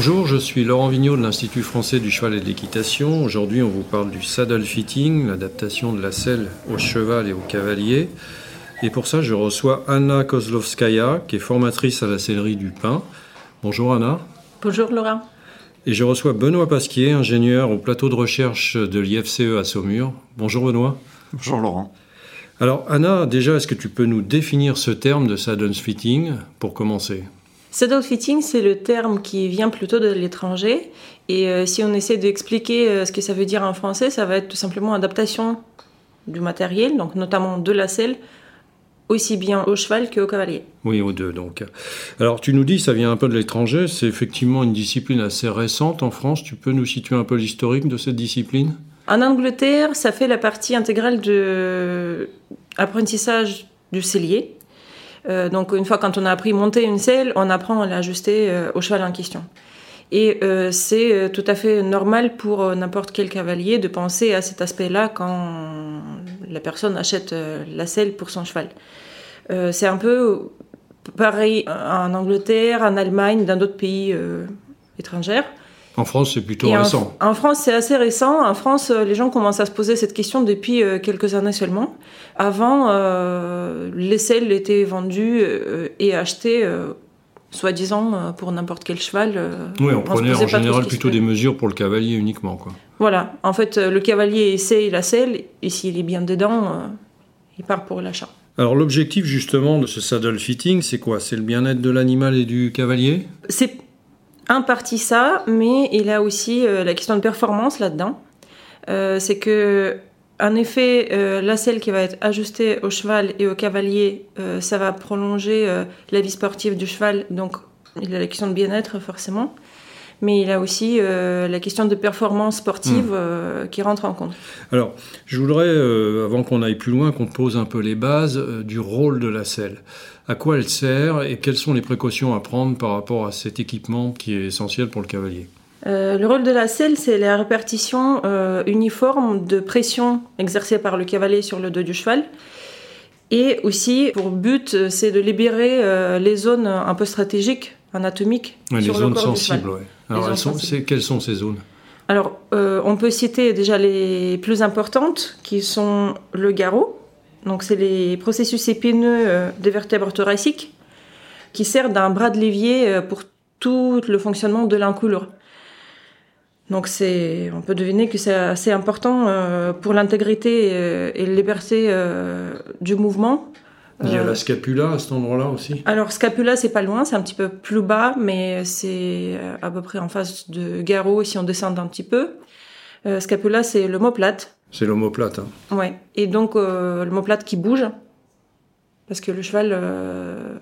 Bonjour, je suis Laurent Vigneault de l'Institut français du cheval et de l'équitation. Aujourd'hui, on vous parle du saddle fitting, l'adaptation de la selle au cheval et au cavalier. Et pour ça, je reçois Anna Kozlovskaya, qui est formatrice à la sellerie du Pin. Bonjour Anna. Bonjour Laurent. Et je reçois Benoît Pasquier, ingénieur au plateau de recherche de l'IFCE à Saumur. Bonjour Benoît. Bonjour Laurent. Alors Anna, déjà, est-ce que tu peux nous définir ce terme de saddle fitting pour commencer? Saddle fitting, c'est le terme qui vient plutôt de l'étranger. Et euh, si on essaie d'expliquer euh, ce que ça veut dire en français, ça va être tout simplement adaptation du matériel, donc notamment de la selle, aussi bien au cheval qu'au cavalier. Oui, aux deux donc. Alors tu nous dis, ça vient un peu de l'étranger, c'est effectivement une discipline assez récente en France. Tu peux nous situer un peu l'historique de cette discipline? En Angleterre, ça fait la partie intégrale de apprentissage du cellier. Euh, donc une fois quand on a appris monter une selle, on apprend à l'ajuster euh, au cheval en question. Et euh, c'est tout à fait normal pour n'importe quel cavalier de penser à cet aspect-là quand la personne achète la selle pour son cheval. c'est un peu pareil en Angleterre, en Allemagne, dans d'autres pays étrangers. En France, c'est plutôt récent. En, France, c'est assez récent. En France, euh, les gens commencent à se poser cette question depuis euh, quelques années seulement. Avant, euh, les selles étaient vendues et achetées, soi-disant, pour n'importe quel cheval. oui, on, prenait en général plutôt des mesures pour le cavalier uniquement. Quoi. Voilà. En fait, le cavalier essaye la selle, et s'il est bien dedans, il part pour l'achat. Alors l'objectif justement de ce saddle fitting, c'est quoi? C'est le bien-être de l'animal et du cavalier? C'est un parti ça, mais il y a aussi euh, la question de performance là-dedans. Euh, c'est que, en effet, euh, la selle qui va être ajustée au cheval et au cavalier, ça va prolonger la vie sportive du cheval. Donc, il y a la question de bien-être forcément mais il y a aussi la question de performance sportive hmm. qui rentre en compte. Alors, je voudrais, avant qu'on aille plus loin, qu'on pose un peu les bases du rôle de la selle à quoi elle sert et quelles sont les précautions à prendre par rapport à cet équipement qui est essentiel pour le cavalier euh, le rôle de la selle, c'est la répartition euh, uniforme de pression exercée par le cavalier sur le dos du cheval. Et aussi, pour but, c'est de libérer euh, les zones un peu stratégiques, anatomiques. les zones sensibles, oui. Alors, quelles sont ces zones? Alors, on peut citer déjà les plus importantes, qui sont le garrot, donc, c'est les processus épineux euh, des vertèbres thoraciques qui servent d'un bras de levier euh, pour tout le fonctionnement de l'encoulure. Donc, c'est, on peut deviner que c'est assez important euh, pour l'intégrité et la liberté du mouvement. Il y a la scapula à cet endroit-là aussi? Alors, scapula, c'est pas loin, c'est un petit peu plus bas, mais c'est à peu près en face de garrot si on descend un petit peu. scapula, c'est l'omoplate. C'est l'omoplate. Hein. Ouais. Et donc euh, l'omoplate qui bouge, parce que le cheval, euh,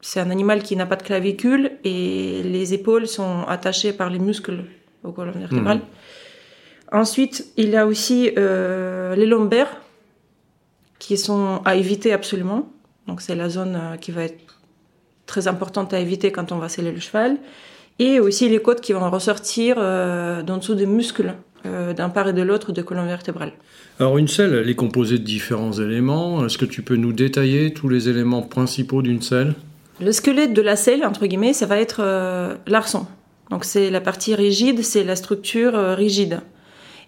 c'est un animal qui n'a pas de clavicule et les épaules sont attachées par les muscles au colonne vertébrale. Mhm. Ensuite, il y a aussi euh, les lombaires qui sont à éviter absolument. Donc c'est la zone qui va être très importante à éviter quand on va sceller le cheval. Et aussi les côtes qui vont ressortir d'en dessous des muscles euh, d'un part et de l'autre de colonne vertébrale. Alors une selle, elle est composée de différents éléments. Est-ce que tu peux nous détailler tous les éléments principaux d'une selle? Le squelette de la selle, entre guillemets, ça va être euh, l'arçon. Donc c'est la partie rigide, c'est la structure euh, rigide.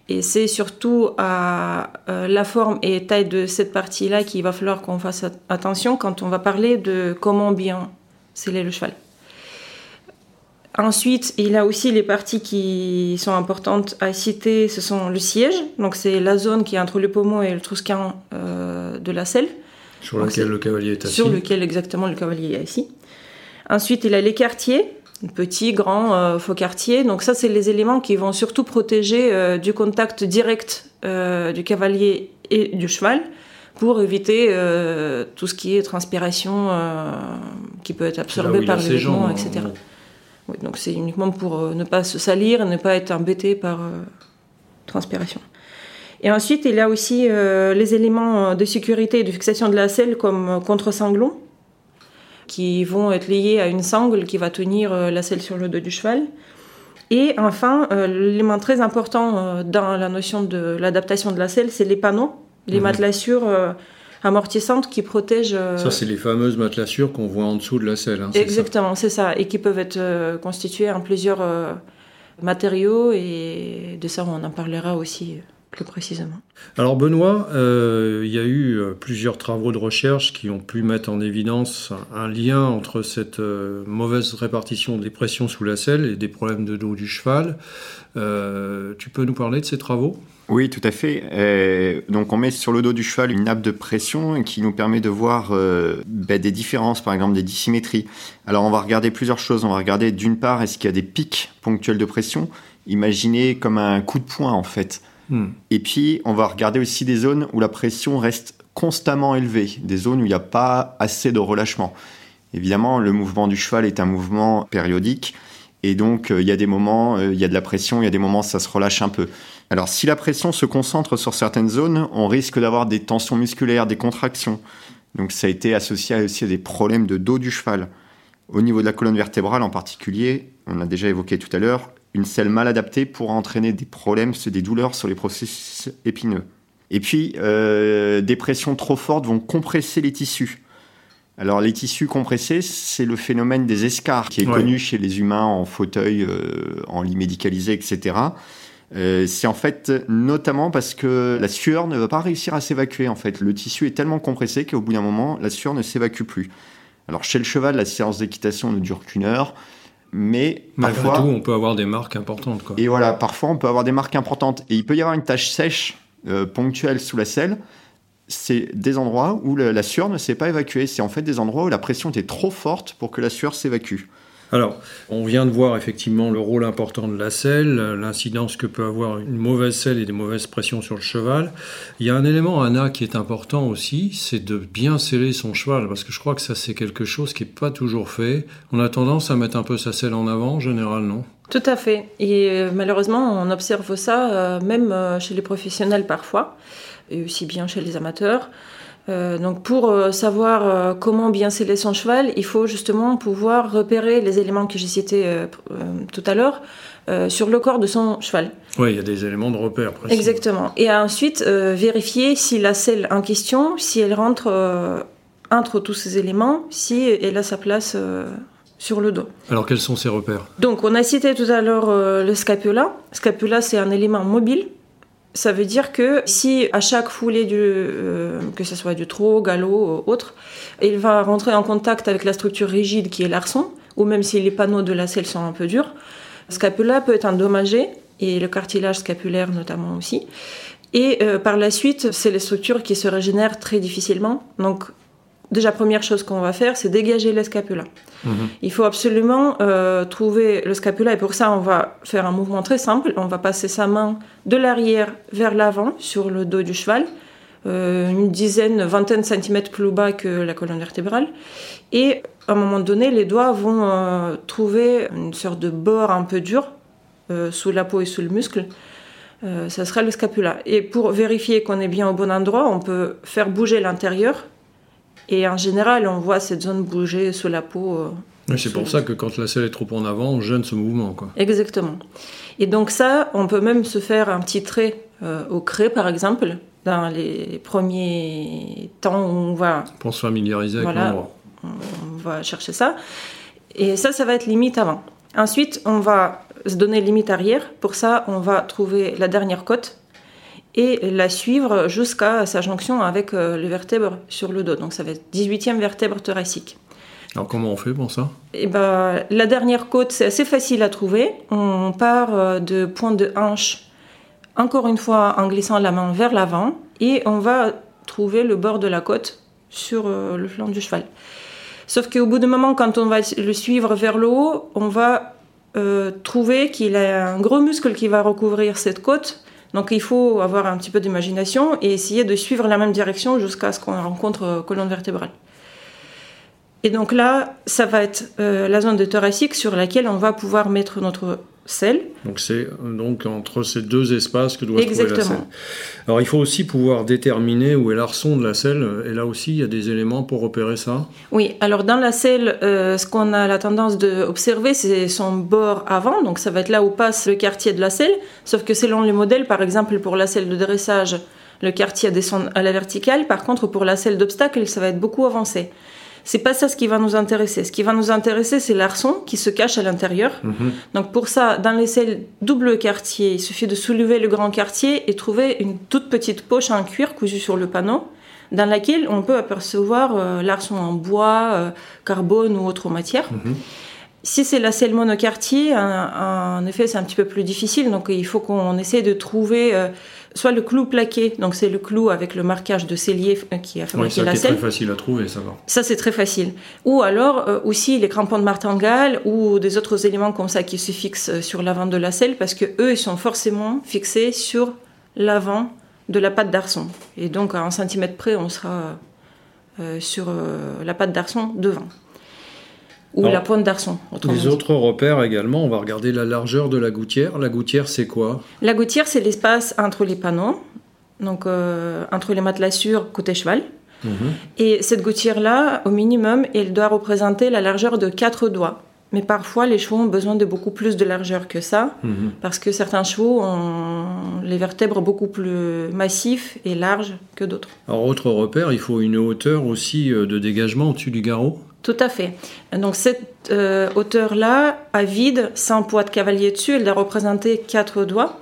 Et c'est surtout à la forme et taille de cette partie-là qu'il va falloir qu'on fasse attention quand on va parler de comment bien sceller le cheval. Ensuite, il y a aussi les parties qui sont importantes à citer, ce sont le siège, donc c'est la zone qui est entre le pommeau et le trouscan euh, de la selle. Sur lequel le cavalier est assis. Sur lequel exactement le cavalier est assis. Ensuite, il y a les quartiers, petits, grands, euh, faux quartiers. Donc ça, c'est les éléments qui vont surtout protéger euh, du contact direct du cavalier et du cheval pour éviter euh, tout ce qui est transpiration euh, qui peut être absorbé par les vêtements, etc. Oui, donc c'est uniquement pour euh, ne pas se salir et ne pas être embêté par transpiration. Et ensuite, il y a aussi les éléments de sécurité et de fixation de la selle comme contre-sanglon qui vont être liés à une sangle qui va tenir la selle sur le dos du cheval. Et enfin, l'élément très important dans la notion de l'adaptation de la selle, c'est les panneaux les mhm. matelassures euh, amortissantes qui protègent. Euh, ça, c'est les fameuses matelassures qu'on voit en dessous de la selle. Hein, exactement, c'est ça. Et qui peuvent être euh, constituées en plusieurs matériaux. Et de ça, on en parlera aussi plus précisément. Alors Benoît, il y a eu plusieurs travaux de recherche qui ont pu mettre en évidence un lien entre cette mauvaise répartition des pressions sous la selle et des problèmes de dos du cheval. tu peux nous parler de ces travaux? Oui, tout à fait. Euh, donc on met sur le dos du cheval une nappe de pression qui nous permet de voir euh, ben, des différences, par exemple des dissymétries. Alors on va regarder plusieurs choses. On va regarder d'une part, est-ce qu'il y a des pics ponctuels de pression? Imaginez comme un coup de poing en fait. Hmm. Et puis on va regarder aussi des zones où la pression reste constamment élevée, des zones où il n'y a pas assez de relâchement. Évidemment, le mouvement du cheval est un mouvement périodique. Et donc, euh, il y a des moments, il y a de la pression, il y a des moments, ça se relâche un peu. Alors si la pression se concentre sur certaines zones, on risque d'avoir des tensions musculaires, des contractions. Donc ça a été associé aussi à des problèmes de dos du cheval. Au niveau de la colonne vertébrale en particulier, on a déjà évoqué tout à l'heure, une selle mal adaptée pourra entraîner des problèmes, des douleurs sur les processus épineux. Et puis, euh, des pressions trop fortes vont compresser les tissus. Alors les tissus compressés, c'est le phénomène des escarres qui est connu chez les humains en fauteuil, euh, en lit médicalisé, etc. Euh, c'est en fait notamment parce que la sueur ne va pas réussir à s'évacuer. En fait, le tissu est tellement compressé qu'au bout d'un moment, la sueur ne s'évacue plus. Alors chez le cheval, la séance d'équitation ne dure qu'une heure, mais Malgré parfois, tout, on peut avoir des marques importantes. Et voilà, parfois on peut avoir des marques importantes. Et il peut y avoir une tache sèche euh, ponctuelle sous la selle. C'est des endroits où la sueur ne s'est pas évacuée. C'est en fait des endroits où la pression était trop forte pour que la sueur s'évacue. Alors, on vient de voir effectivement le rôle important de la selle, l'incidence que peut avoir une mauvaise selle et des mauvaises pressions sur le cheval. Il y a un élément, Anna, qui est important aussi, c'est de bien sceller son cheval, parce que je crois que ça, c'est quelque chose qui n'est pas toujours fait. On a tendance à mettre un peu sa selle en avant, en général, non? Tout à fait. Et euh, malheureusement, on observe ça euh, même euh, chez les professionnels parfois, et aussi bien chez les amateurs. Euh, donc pour euh, savoir euh, comment bien sceller son cheval, il faut justement pouvoir repérer les éléments que j'ai cités tout à l'heure sur le corps de son cheval. Oui, il y a des éléments de repère. Précis. Exactement. Et ensuite vérifier si la selle en question, si elle rentre entre tous ces éléments, si elle a sa place sur le dos. Alors quels sont ces repères? Donc on a cité tout à l'heure le scapula. Scapula c'est un élément mobile ça veut dire que si à chaque foulée, euh, que ce soit du trot, galop ou autre, il va rentrer en contact avec la structure rigide qui est l'arçon, ou même si les panneaux de la selle sont un peu durs, le scapula peut être endommagé, et le cartilage scapulaire notamment aussi. Et euh, par la suite, c'est les structures qui se régénèrent très difficilement. Donc déjà, première chose qu'on va faire, c'est dégager le scapula. Il faut absolument euh, trouver le scapula et pour ça, on va faire un mouvement très simple. On va passer sa main de l'arrière vers l'avant sur le dos du cheval, euh, une dizaine, vingtaine de centimètres plus bas que la colonne vertébrale. Et à un moment donné, les doigts vont euh, trouver une sorte de bord un peu dur sous la peau et sous le muscle. ça sera le scapula. Et pour vérifier qu'on est bien au bon endroit, on peut faire bouger l'intérieur et en général, on voit cette zone bouger sous la peau. Euh, c'est pour ça que quand la selle est trop en avant, on gêne ce mouvement. Quoi. Exactement. Et donc ça, on peut même se faire un petit trait euh, au craie, par exemple, dans les premiers temps où on va... Pour se familiariser avec l'endroit. On va chercher ça. Et ça, ça va être limite avant. Ensuite, on va se donner limite arrière. Pour ça, on va trouver la dernière côte et la suivre jusqu'à sa jonction avec euh, le vertèbre sur le dos. Donc ça va être 18e vertèbre thoracique. Alors comment on fait pour ça? Et eh ben, La dernière côte, c'est assez facile à trouver. On part euh, de pointe de hanche, encore une fois en glissant la main vers l'avant, et on va trouver le bord de la côte sur euh, le flanc du cheval. Sauf qu'au bout d'un moment, quand on va le suivre vers le haut, on va trouver qu'il a un gros muscle qui va recouvrir cette côte Donc il faut avoir un petit peu d'imagination et essayer de suivre la même direction jusqu'à ce qu'on rencontre euh, colonne vertébrale. Et donc là, ça va être euh, la zone de thoracique sur laquelle on va pouvoir mettre notre selle. Donc c'est donc entre ces deux espaces que doit se trouver la selle. Alors il faut aussi pouvoir déterminer où est l'arçon de la selle. Et là aussi, il y a des éléments pour repérer ça. Oui, alors dans la selle, euh, ce qu'on a la tendance d'observer, c'est son bord avant, donc ça va être là où passe le quartier de la selle, sauf que selon les modèles, par exemple pour la selle de dressage, le quartier descend à la verticale, par contre pour la selle d'obstacle, ça va être beaucoup avancé. C'est pas ça ce qui va nous intéresser. Ce qui va nous intéresser, c'est l'arçon qui se cache à l'intérieur. Donc pour ça, dans les selles double quartier, il suffit de soulever le grand quartier et trouver une toute petite poche en cuir cousue sur le panneau, dans laquelle on peut apercevoir euh, l'arçon en bois, euh, carbone ou autre matière. Si c'est la selle monoquartier, en, en effet, c'est un petit peu plus difficile. Donc il faut qu'on essaie de trouver euh, soit le clou plaqué, donc c'est le clou avec le marquage de cellier euh, qui a fabriqué ça la selle. très facile à trouver, ça va. Ça, c'est très facile. Ou alors euh, aussi les crampons de martingale ou des autres éléments comme ça qui se fixent euh, sur l'avant de la selle parce que eux, ils sont forcément fixés sur l'avant de la patte d'arçon. Et donc, à un centimètre près, on sera euh, sur euh, la patte d'arçon devant. Ou Alors, la pointe d'arçon. Les autres repères également, on va regarder la largeur de la gouttière. La gouttière, c'est quoi? La gouttière, c'est l'espace entre les panneaux, donc euh, entre les matelassures côté cheval. Et cette gouttière-là, au minimum, elle doit représenter la largeur de quatre doigts. Mais parfois, les chevaux ont besoin de beaucoup plus de largeur que ça, Mhm. parce que certains chevaux ont les vertèbres beaucoup plus massifs et larges que d'autres. Alors, autre repère, il faut une hauteur aussi euh, de dégagement au-dessus du garrot. Tout à fait. Donc cette euh, hauteur-là, à vide, sans poids de cavalier dessus, elle doit représenter quatre doigts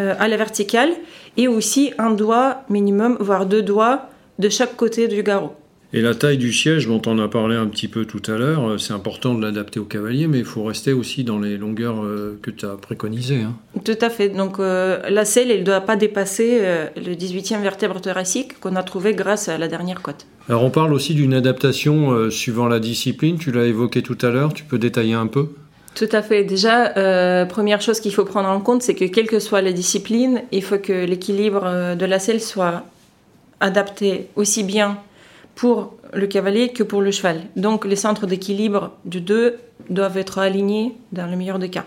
euh, à la verticale et aussi un doigt minimum, voire deux doigts de chaque côté du garrot. Et la taille du siège, dont on a parlé un petit peu tout à l'heure, euh, c'est important de l'adapter au cavalier, mais il faut rester aussi dans les longueurs euh, que tu as préconisées. hein. Tout à fait. Donc euh, la selle, elle ne doit pas dépasser euh, le 18e vertèbre thoracique qu'on a trouvé grâce à la dernière côte. Alors, on parle aussi d'une adaptation euh, suivant la discipline. Tu l'as évoqué tout à l'heure. Tu peux détailler un peu? Tout à fait. Déjà, euh, première chose qu'il faut prendre en compte, c'est que quelle que soit la discipline, il faut que l'équilibre euh, de la selle soit adapté aussi bien pour le cavalier que pour le cheval. Donc les centres d'équilibre du deux doivent être alignés dans le meilleur des cas.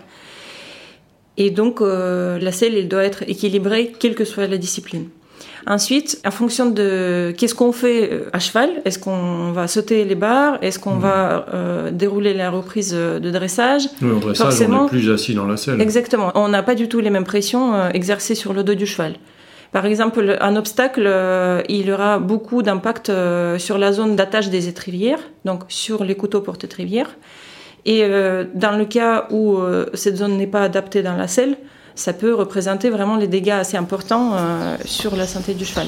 Et donc la selle, elle doit être équilibrée quelle que soit la discipline. Ensuite, en fonction de qu'est-ce qu'on fait euh, à cheval, est-ce qu'on va sauter les barres, est-ce qu'on va euh, dérouler la reprise euh, de dressage, Oui, dressage, on Forcément. est plus assis dans la selle. Exactement. On n'a pas du tout les mêmes pressions euh, exercées sur le dos du cheval. Par exemple, un obstacle, euh, il aura beaucoup d'impact sur la zone d'attache des étrivières, donc sur les couteaux porte-étrivières. Et dans le cas où cette zone n'est pas adaptée dans la selle, ça peut représenter vraiment les dégâts assez importants euh, sur la santé du cheval.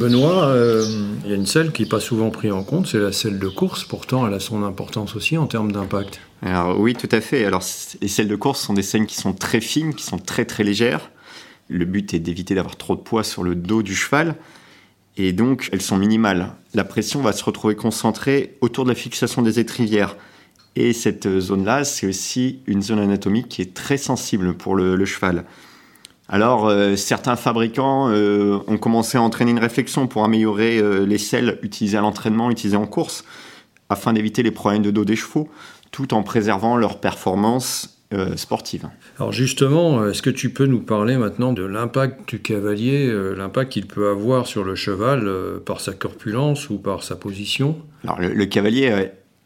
Benoît, euh, il y a une selle qui n'est pas souvent prise en compte, c'est la selle de course. Pourtant, elle a son importance aussi en termes d'impact. Alors oui, tout à fait. Alors les selles de course sont des selles qui sont très fines, qui sont très très légères. Le but est d'éviter d'avoir trop de poids sur le dos du cheval. Et donc, elles sont minimales. La pression va se retrouver concentrée autour de la fixation des étrivières. Et cette zone-là, c'est aussi une zone anatomique qui est très sensible pour le cheval. Alors, euh, certains fabricants euh, ont commencé à entraîner une réflexion pour améliorer euh, les selles utilisées à l'entraînement, utilisées en course, afin d'éviter les problèmes de dos des chevaux, tout en préservant leur performance sportive. Alors justement, est-ce que tu peux nous parler maintenant de l'impact du cavalier, l'impact qu'il peut avoir sur le cheval par sa corpulence ou par sa position? Alors, le, le cavalier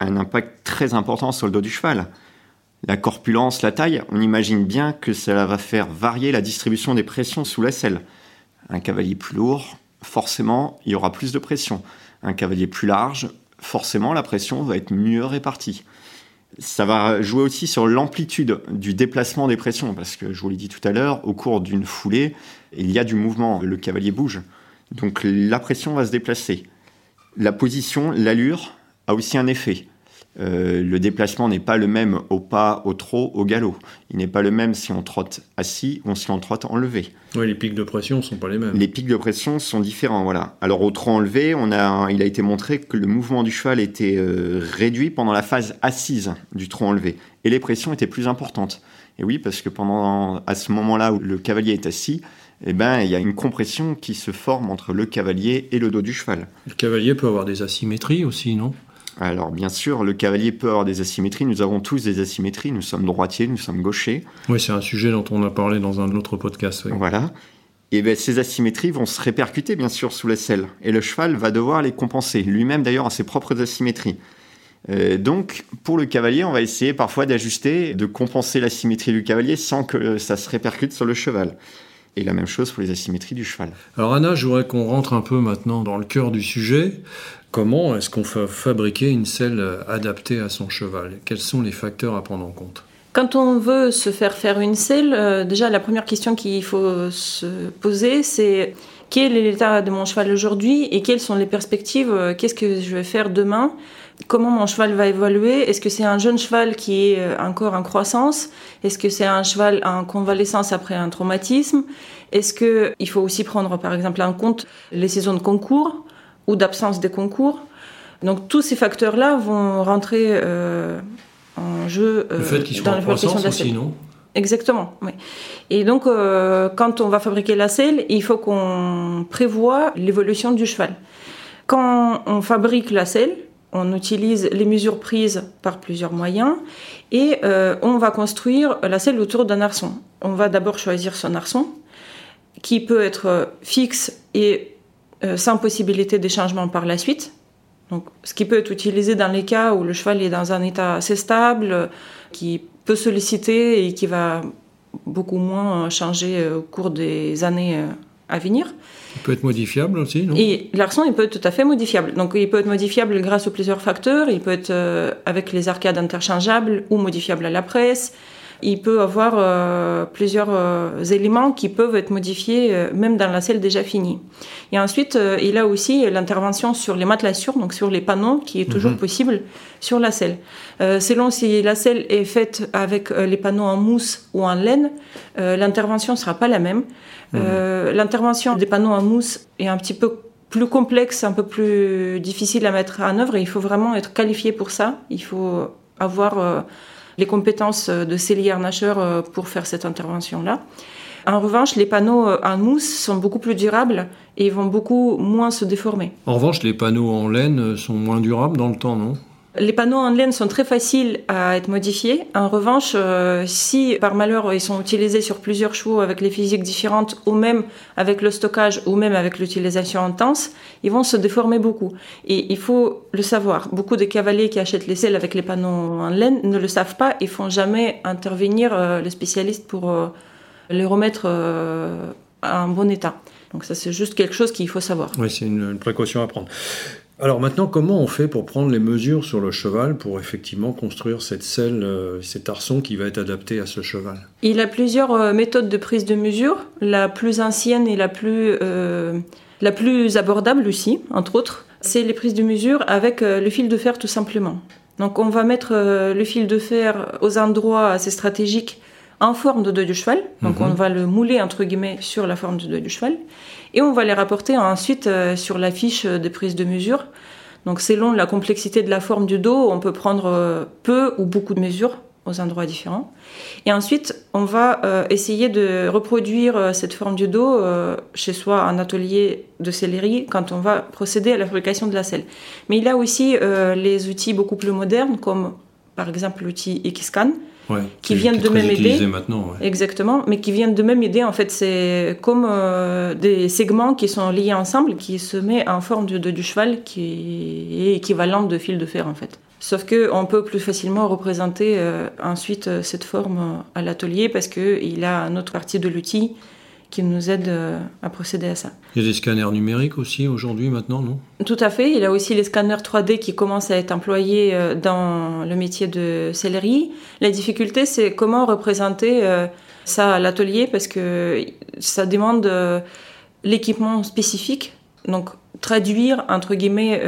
a un impact très important sur le dos du cheval. La corpulence, la taille, on imagine bien que cela va faire varier la distribution des pressions sous la selle. Un cavalier plus lourd, forcément, il y aura plus de pression. Un cavalier plus large, forcément la pression va être mieux répartie. Ça va jouer aussi sur l'amplitude du déplacement des pressions, parce que je vous l'ai dit tout à l'heure, au cours d'une foulée, il y a du mouvement, le cavalier bouge. Donc la pression va se déplacer. La position, l'allure a aussi un effet. Euh, le déplacement n'est pas le même au pas, au trot, au galop. Il n'est pas le même si on trotte assis ou si on trotte enlevé. Oui, les pics de pression ne sont pas les mêmes. Les pics de pression sont différents, voilà. Alors au trot enlevé, on a, il a été montré que le mouvement du cheval était euh, réduit pendant la phase assise du trot enlevé et les pressions étaient plus importantes. Et oui, parce que pendant à ce moment-là où le cavalier est assis, eh ben, il y a une compression qui se forme entre le cavalier et le dos du cheval. Le cavalier peut avoir des asymétries aussi, non? Alors bien sûr, le cavalier peut avoir des asymétries, nous avons tous des asymétries, nous sommes droitiers, nous sommes gauchers. Oui, c'est un sujet dont on a parlé dans un autre podcast. Voilà. Et bien, ces asymétries vont se répercuter bien sûr sous la selle, et le cheval va devoir les compenser, lui-même d'ailleurs à ses propres asymétries. Euh, donc, pour le cavalier, on va essayer parfois d'ajuster, de compenser l'asymétrie du cavalier sans que ça se répercute sur le cheval. Et la même chose pour les asymétries du cheval. Alors Anna, je voudrais qu'on rentre un peu maintenant dans le cœur du sujet. Comment est-ce qu'on fait fabriquer une selle adaptée à son cheval? Quels sont les facteurs à prendre en compte? Quand on veut se faire faire une selle, euh, déjà la première question qu'il faut se poser, c'est quel est l'état de mon cheval aujourd'hui et quelles sont les perspectives? Euh, Qu'est-ce que je vais faire demain? Comment mon cheval va évoluer? Est-ce que c'est un jeune cheval qui est euh, encore en croissance? Est-ce que c'est un cheval en convalescence après un traumatisme? Est-ce qu'il faut aussi prendre par exemple en compte les saisons de concours ou d'absence des concours? Donc tous ces facteurs-là vont rentrer euh, en jeu euh, le fait dans la fabrication de la selle. non? Exactement, oui. Et donc, quand on va fabriquer la selle, il faut qu'on prévoit l'évolution du cheval. Quand on fabrique la selle, on utilise les mesures prises par plusieurs moyens et euh, on va construire la selle autour d'un arçon. On va d'abord choisir son arçon qui peut être fixe et euh, sans possibilité d'échangement par la suite. Donc, ce qui peut être utilisé dans les cas où le cheval est dans un état assez stable, qui peut solliciter et qui va beaucoup moins changer au cours des années à venir. Il peut être modifiable aussi, non? Et l'arçon, il peut être tout à fait modifiable. Donc, il peut être modifiable grâce aux plusieurs facteurs. Il peut être euh, avec les arcades interchangeables ou modifiable à la presse. Il peut avoir euh, plusieurs euh, éléments qui peuvent être modifiés même dans la selle déjà finie. Et ensuite, il a aussi l'intervention sur les matelassures, donc sur les panneaux, qui est toujours mhm. possible sur la selle. selon si la selle est faite avec les panneaux en mousse ou en laine, l'intervention ne sera pas la même. Euh, l'intervention des panneaux en mousse est un petit peu plus complexe, un peu plus difficile à mettre en œuvre et il faut vraiment être qualifié pour ça. Il faut avoir euh, les compétences de cellier harnacheur euh, pour faire cette intervention-là. En revanche, les panneaux en mousse sont beaucoup plus durables et vont beaucoup moins se déformer. En revanche, les panneaux en laine sont moins durables dans le temps, non? Les panneaux en laine sont très faciles à être modifiés. En revanche, euh, si par malheur ils sont utilisés sur plusieurs chevaux avec les physiques différentes, ou même avec le stockage, ou même avec l'utilisation intense, ils vont se déformer beaucoup. Et il faut le savoir. Beaucoup de cavaliers qui achètent les selles avec les panneaux en laine ne le savent pas et font jamais intervenir euh, les spécialistes pour euh, les remettre en bon état. Donc ça, c'est juste quelque chose qu'il faut savoir. Oui, c'est une précaution à prendre. Alors maintenant, comment on fait pour prendre les mesures sur le cheval pour effectivement construire cette selle, euh, cet arçon qui va être adapté à ce cheval? Il a plusieurs euh, méthodes de prise de mesure. La plus ancienne et la plus, euh, la plus abordable aussi, entre autres, c'est les prises de mesure avec le fil de fer tout simplement. Donc on va mettre le fil de fer aux endroits assez stratégiques en forme de dos du cheval. Donc mhm. on va le mouler entre guillemets sur la forme dos du cheval et on va les rapporter ensuite euh, sur la fiche des prises de mesure. Donc selon la complexité de la forme du dos, on peut prendre euh, peu ou beaucoup de mesures aux endroits différents. Et ensuite, on va euh, essayer de reproduire cette forme du dos chez soi en atelier de sellerie quand on va procéder à la fabrication de la selle. Mais il y a aussi les outils beaucoup plus modernes comme par exemple l'outil Qui viennent de même aider. Maintenant, Exactement, mais qui viennent de même aider. En fait, c'est comme euh, des segments qui sont liés ensemble, qui se met en forme de, du cheval, qui est équivalent de fil de fer, en fait. Sauf que on peut plus facilement représenter euh, ensuite euh, cette forme à l'atelier parce que il a une autre partie de l'outil qui nous aident euh, à procéder à ça. Il y a des scanners numériques aussi aujourd'hui, maintenant, non? Tout à fait. Il y a aussi les scanners 3D qui commencent à être employés euh, dans le métier de sellerie. La difficulté, c'est comment représenter euh, ça à l'atelier parce que ça demande l'équipement spécifique. Donc, traduire, entre guillemets,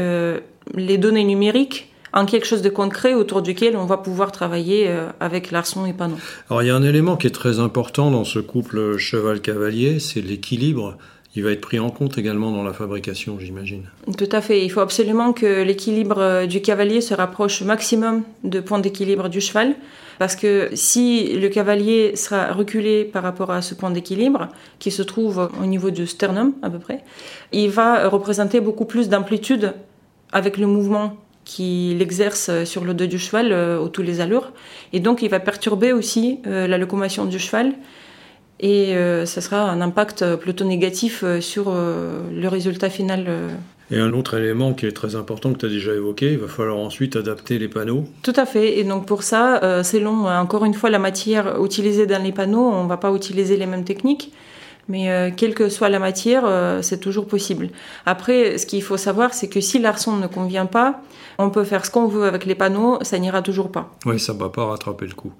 les données numériques en quelque chose de concret autour duquel on va pouvoir travailler euh, avec l'arçon et panneau. Alors il y a un élément qui est très important dans ce couple cheval-cavalier, c'est l'équilibre. Il va être pris en compte également dans la fabrication, j'imagine. Tout à fait. Il faut absolument que l'équilibre euh, du cavalier se rapproche au maximum de point d'équilibre du cheval. Parce que si le cavalier sera reculé par rapport à ce point d'équilibre, qui se trouve au niveau du sternum à peu près, il va représenter beaucoup plus d'amplitude avec le mouvement qu'il exerce sur le dos du cheval euh, au tous les allures. Et donc, il va perturber aussi euh, la locomotion du cheval. Et euh, ça sera un impact plutôt négatif sur le résultat final. Et un autre élément qui est très important que tu as déjà évoqué, il va falloir ensuite adapter les panneaux. Tout à fait. Et donc pour ça, selon encore une fois la matière utilisée dans les panneaux, on ne va pas utiliser les mêmes techniques. Mais euh, quelle que soit la matière, euh, c'est toujours possible. Après, ce qu'il faut savoir, c'est que si l'arçon ne convient pas, on peut faire ce qu'on veut avec les panneaux, ça n'ira toujours pas. Oui, ça ne va pas rattraper le coup.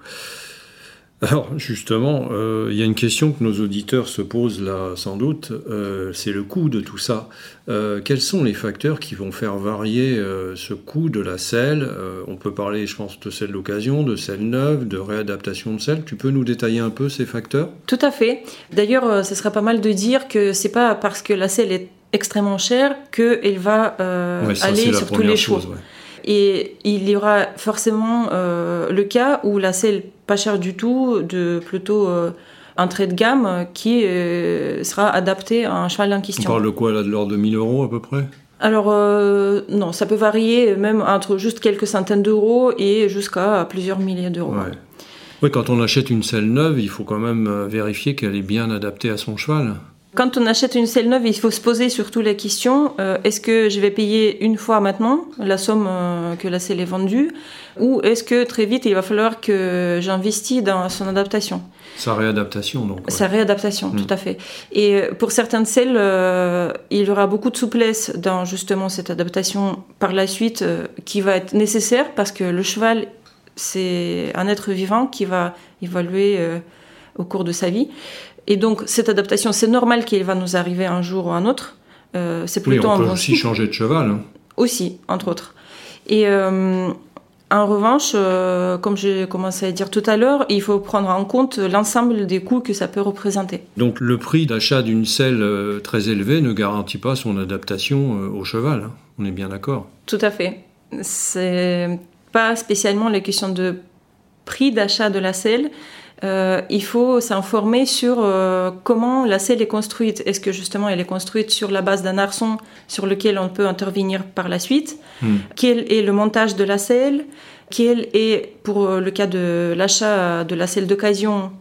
Alors justement, euh, il y a une question que nos auditeurs se posent là sans doute, euh, c'est le coût de tout ça. Euh, quels sont les facteurs qui vont faire varier ce coût de la selle? On peut parler, je pense, de selle d'occasion, de selle neuve, de réadaptation de selle. Tu peux nous détailler un peu ces facteurs? Tout à fait. D'ailleurs, ce serait pas mal de dire que c'est pas parce que la selle est extrêmement chère qu'elle va aller sur tous les choix. Et il y aura forcément euh, le cas où la selle pas chère du tout, de plutôt euh, un trait de gamme qui euh, sera adapté à un cheval en question. On parle de quoi là De l'ordre de 1000 euros à peu près? Alors non, ça peut varier même entre juste quelques centaines d'euros et jusqu'à plusieurs milliers d'euros. Oui, quand on achète une selle neuve, il faut quand même vérifier qu'elle est bien adaptée à son cheval. Quand on achète une selle neuve, il faut se poser surtout la question euh, est-ce que je vais payer une fois maintenant la somme euh, que la selle est vendue ou est-ce que très vite il va falloir que j'investisse dans son adaptation? Sa réadaptation donc. Sa réadaptation, tout mm. à fait. Et euh, pour certaines selles, il y aura beaucoup de souplesse dans justement cette adaptation par la suite qui va être nécessaire parce que le cheval c'est un être vivant qui va évoluer au cours de sa vie. Et donc, cette adaptation, c'est normal qu'elle va nous arriver un jour ou un autre. Euh, c'est plutôt oui, on peut aussi changer de cheval. Hein. Aussi, entre autres. Et euh, en revanche, euh, comme j'ai commencé à dire tout à l'heure, il faut prendre en compte l'ensemble des coûts que ça peut représenter. Donc, le prix d'achat d'une selle très élevée ne garantit pas son adaptation au cheval. Hein. On est bien d'accord. Tout à fait. C'est pas spécialement la question de prix d'achat de la selle, euh, il faut s'informer sur euh, comment la selle est construite. Est-ce que justement elle est construite sur la base d'un arçon sur lequel on peut intervenir par la suite? Hmm. Quel est le montage de la selle? Quel est, pour le cas de l'achat de la selle d'occasion,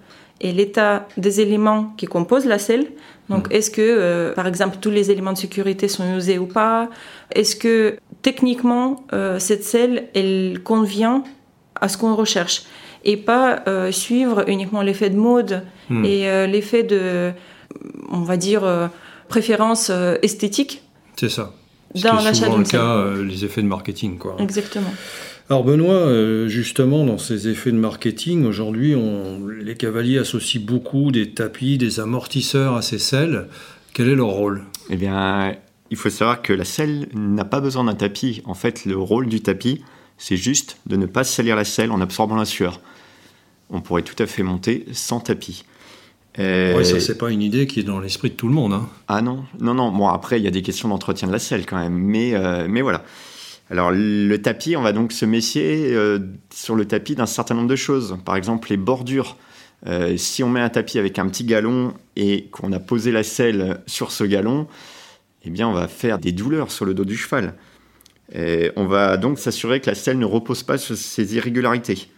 et l'état des éléments qui composent la selle? Donc, hmm. est-ce que, euh, par exemple, tous les éléments de sécurité sont usés ou pas? Est-ce que, techniquement, cette selle, elle convient à ce qu'on recherche? Et pas euh, suivre uniquement l'effet de mode hmm. et euh, l'effet de, on va dire, euh, préférence esthétique. C'est ça. Dans souvent le cas, les effets de marketing. Quoi. Exactement. Alors Benoît, justement, dans ces effets de marketing, aujourd'hui, les cavaliers associent beaucoup des tapis, des amortisseurs à ces selles. Quel est leur rôle? Eh bien, il faut savoir que la selle n'a pas besoin d'un tapis. En fait, le rôle du tapis, c'est juste de ne pas salir la selle en absorbant la sueur on pourrait tout à fait monter sans tapis. Euh, ça, c'est pas une idée qui est dans l'esprit de tout le monde. Hein. Ah non, non, non. Bon, après, il y a des questions d'entretien de la selle quand même. Mais, euh, mais voilà. Alors, le tapis, on va donc se méfier euh, sur le tapis d'un certain nombre de choses. Par exemple, les bordures. si on met un tapis avec un petit galon et qu'on a posé la selle sur ce galon, eh bien, on va faire des douleurs sur le dos du cheval. Et on va donc s'assurer que la selle ne repose pas sur ces irrégularités.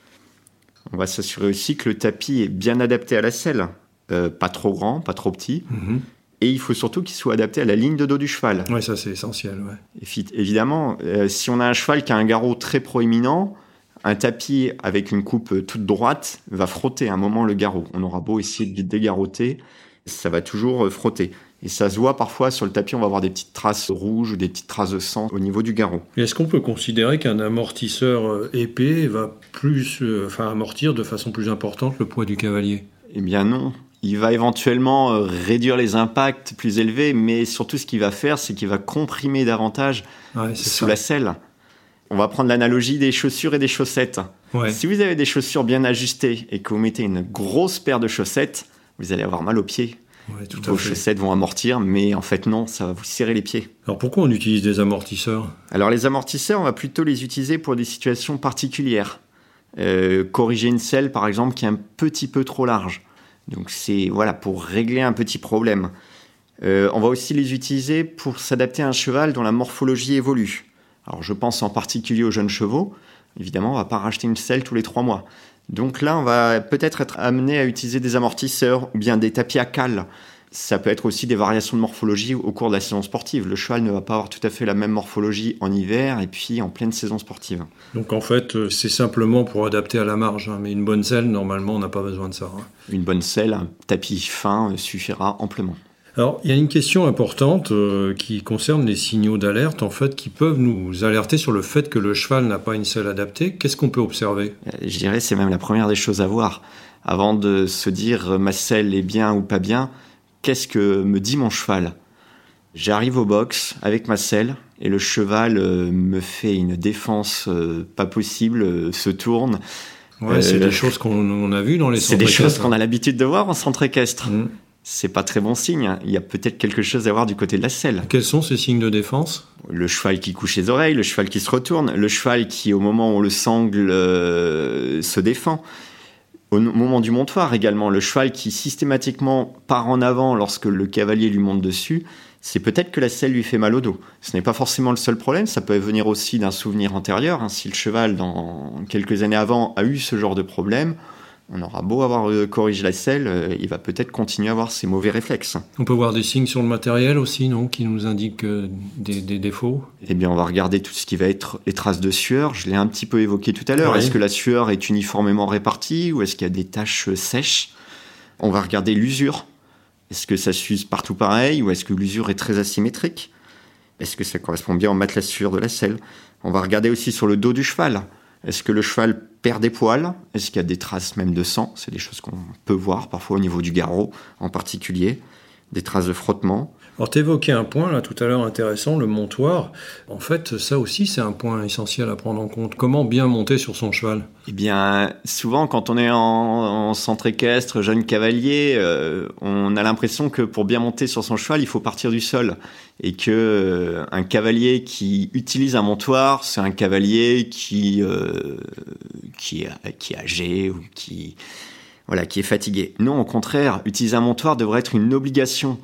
On va s'assurer aussi que le tapis est bien adapté à la selle, euh, pas trop grand, pas trop petit. Mhm. Et il faut surtout qu'il soit adapté à la ligne de dos du cheval. Oui, ça c'est essentiel. évidemment, euh, si on a un cheval qui a un garrot très proéminent, un tapis avec une coupe toute droite va frotter à un moment le garrot. On aura beau essayer de dégarroter, ça va toujours euh, frotter. Et ça se voit parfois sur le tapis, on va avoir des petites traces rouges ou des petites traces de sang au niveau du garrot. Est-ce qu'on peut considérer qu'un amortisseur euh, épais va plus, euh, enfin, amortir de façon plus importante le poids du cavalier? Eh bien non. Il va éventuellement euh, réduire les impacts plus élevés, mais surtout ce qu'il va faire, c'est qu'il va comprimer davantage ouais, sous ça. la selle. On va prendre l'analogie des chaussures et des chaussettes. Ouais. Si vous avez des chaussures bien ajustées et que vous mettez une grosse paire de chaussettes, vous allez avoir mal aux pieds. Ouais, tout Vos chaussettes vont amortir, mais en fait non, ça va vous serrer les pieds. Alors pourquoi on utilise des amortisseurs? Alors les amortisseurs, on va plutôt les utiliser pour des situations particulières. Euh, corriger une selle, par exemple, qui est un petit peu trop large. Donc c'est voilà pour régler un petit problème. Euh, on va aussi les utiliser pour s'adapter à un cheval dont la morphologie évolue. Alors je pense en particulier aux jeunes chevaux. Évidemment, on va pas racheter une selle tous les trois mois. Donc là, on va peut-être être amené à utiliser des amortisseurs ou bien des tapis à cale. Ça peut être aussi des variations de morphologie au cours de la saison sportive. Le cheval ne va pas avoir tout à fait la même morphologie en hiver et puis en pleine saison sportive. Donc en fait, euh, c'est simplement pour adapter à la marge. Hein. Mais une bonne selle, normalement, on n'a pas besoin de ça. Hein. Une bonne selle, un tapis fin suffira amplement. Alors, il y a une question importante euh, qui concerne les signaux d'alerte, en fait, qui peuvent nous alerter sur le fait que le cheval n'a pas une selle adaptée. Qu'est-ce qu'on peut observer? Je dirais c'est même la première des choses à voir. Avant de se dire ma selle est bien ou pas bien, qu'est-ce que me dit mon cheval? J'arrive au box avec ma selle et le cheval euh, me fait une défense euh, pas possible, euh, se tourne. Ouais, c'est des choses qu'on a vues dans les C'est des choses qu'on a l'habitude de voir en centre équestre. Mmh. C'est pas très bon signe. Il y a peut-être quelque chose à voir du côté de la selle. Quels sont ces signes de défense? Le cheval qui couche les oreilles, le cheval qui se retourne, le cheval qui, au moment où on le sangle, euh, se défend. Au moment du montoir également, le cheval qui systématiquement part en avant lorsque le cavalier lui monte dessus, c'est peut-être que la selle lui fait mal au dos. Ce n'est pas forcément le seul problème, ça peut venir aussi d'un souvenir antérieur. Hein. Si le cheval, dans quelques années avant, a eu ce genre de problème, on aura beau avoir euh, corrigé la selle, euh, il va peut-être continuer à avoir ces mauvais réflexes. On peut voir des signes sur le matériel aussi, non Qui nous indiquent euh, des, des, défauts? Eh bien, on va regarder tout ce qui va être les traces de sueur. Je l'ai un petit peu évoqué tout à l'heure. Est-ce que la sueur est uniformément répartie ou est-ce qu'il y a des taches sèches? On va regarder l'usure. Est-ce que ça s'use partout pareil ou est-ce que l'usure est très asymétrique? Est-ce que ça correspond bien au matelassure de la selle? On va regarder aussi sur le dos du cheval. Est-ce que le cheval perd des poils? Est-ce qu'il y a des traces même de sang? C'est des choses qu'on peut voir parfois au niveau du garrot en particulier. Des traces de frottement. Alors, tu évoquais un point là tout à l'heure intéressant, le montoir. En fait, ça aussi, c'est un point essentiel à prendre en compte. Comment bien monter sur son cheval? Eh bien, souvent, quand on est en, en centre équestre, jeune cavalier, euh, on a l'impression que pour bien monter sur son cheval, il faut partir du sol. Et que euh, un cavalier qui utilise un montoir, c'est un cavalier qui, euh, qui, qui est âgé ou qui, voilà, qui est fatigué. Non, au contraire, utiliser un montoir devrait être une obligation.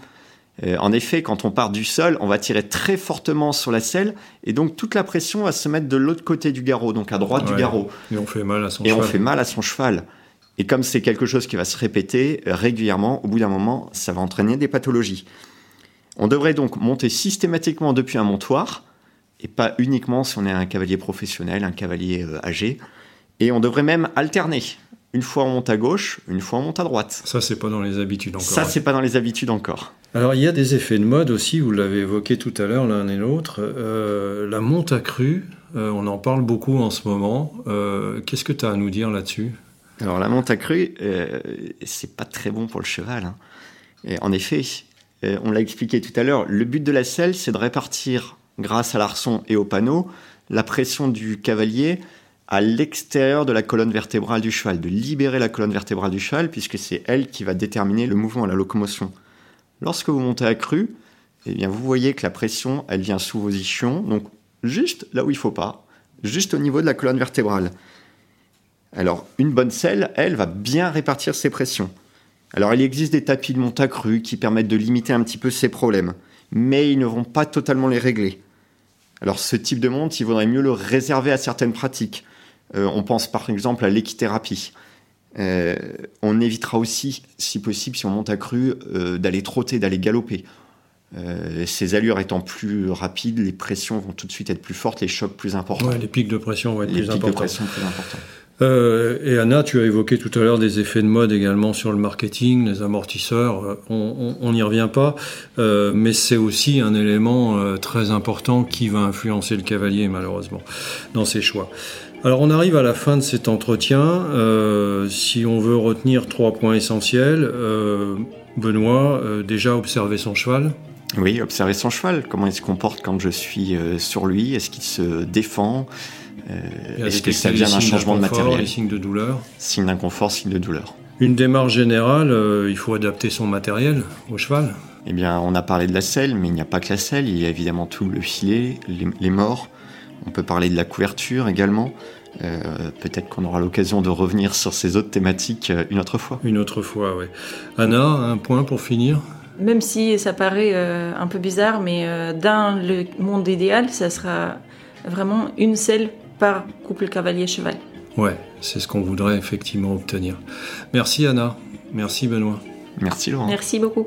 Euh, en effet, quand on part du sol, on va tirer très fortement sur la selle et donc toute la pression va se mettre de l'autre côté du garrot, donc à droite Ouais. du garrot. Et on fait mal à son Et cheval. on fait mal à son cheval. Et comme c'est quelque chose qui va se répéter euh, régulièrement, au bout d'un moment, ça va entraîner des pathologies. On devrait donc monter systématiquement depuis un montoir, et pas uniquement si on est un cavalier professionnel, un cavalier euh, âgé. Et on devrait même alterner. Une fois on monte à gauche, une fois on monte à droite. Ça, c'est pas dans les habitudes encore. Ça, c'est pas dans les habitudes encore. Alors, il y a des effets de mode aussi, vous l'avez évoqué tout à l'heure, l'un et l'autre. Euh, la monte accrue, euh, on en parle beaucoup en ce moment. Euh, Qu'est-ce que tu as à nous dire là-dessus? Alors la monte accrue, euh, c'est pas très bon pour le cheval. hein. Et en effet, euh, on l'a expliqué tout à l'heure, le but de la selle, c'est de répartir, grâce à l'arçon et au panneau, la pression du cavalier à l'extérieur de la colonne vertébrale du cheval, de libérer la colonne vertébrale du cheval, puisque c'est elle qui va déterminer le mouvement, la locomotion. Lorsque vous montez accru, eh bien vous voyez que la pression, elle vient sous vos ischions, donc juste là où il faut pas, juste au niveau de la colonne vertébrale. Alors, une bonne selle, elle, va bien répartir ses pressions. Alors, il existe des tapis de monte accru qui permettent de limiter un petit peu ces problèmes, mais ils ne vont pas totalement les régler. Alors, ce type de monte, il vaudrait mieux le réserver à certaines pratiques. Euh, on pense par exemple à l'équithérapie. Euh, on évitera aussi, si possible, si on monte accru, euh, d'aller trotter, d'aller galoper. Euh, ces allures étant plus rapides, les pressions vont tout de suite être plus fortes, les chocs plus importants. Ouais, Les pics de pression vont être les plus pics de importants. pression plus importants. Euh, et Anna, tu as évoqué tout à l'heure des effets de mode également sur le marketing, les amortisseurs, on n'y revient pas, euh, mais c'est aussi un élément euh, très important qui va influencer le cavalier malheureusement dans ses choix. Alors on arrive à la fin de cet entretien, euh, si on veut retenir trois points essentiels, Benoît, déjà observer son cheval, oui, observer son cheval, comment il se comporte quand je suis sur lui, est-ce qu'il se défend, euh, Est-ce que ça vient d'un changement de matériel? Les signes de douleur. Signe d'inconfort, signe de douleur. Une démarche générale, euh, il faut adapter son matériel au cheval. Eh bien, on a parlé de la selle, mais il n'y a pas que la selle, il y a évidemment tout le filet, les, morts. On peut parler de la couverture également. Euh, peut-être qu'on aura l'occasion de revenir sur ces autres thématiques une autre fois. Une autre fois, oui. Anna, un point pour finir? Même si ça paraît un peu bizarre, mais dans le monde idéal, ça sera vraiment une selle par couple cavalier-cheval. Ouais, c'est ce qu'on voudrait effectivement obtenir. Merci Anna, merci Benoît. Merci Laurent. Merci beaucoup.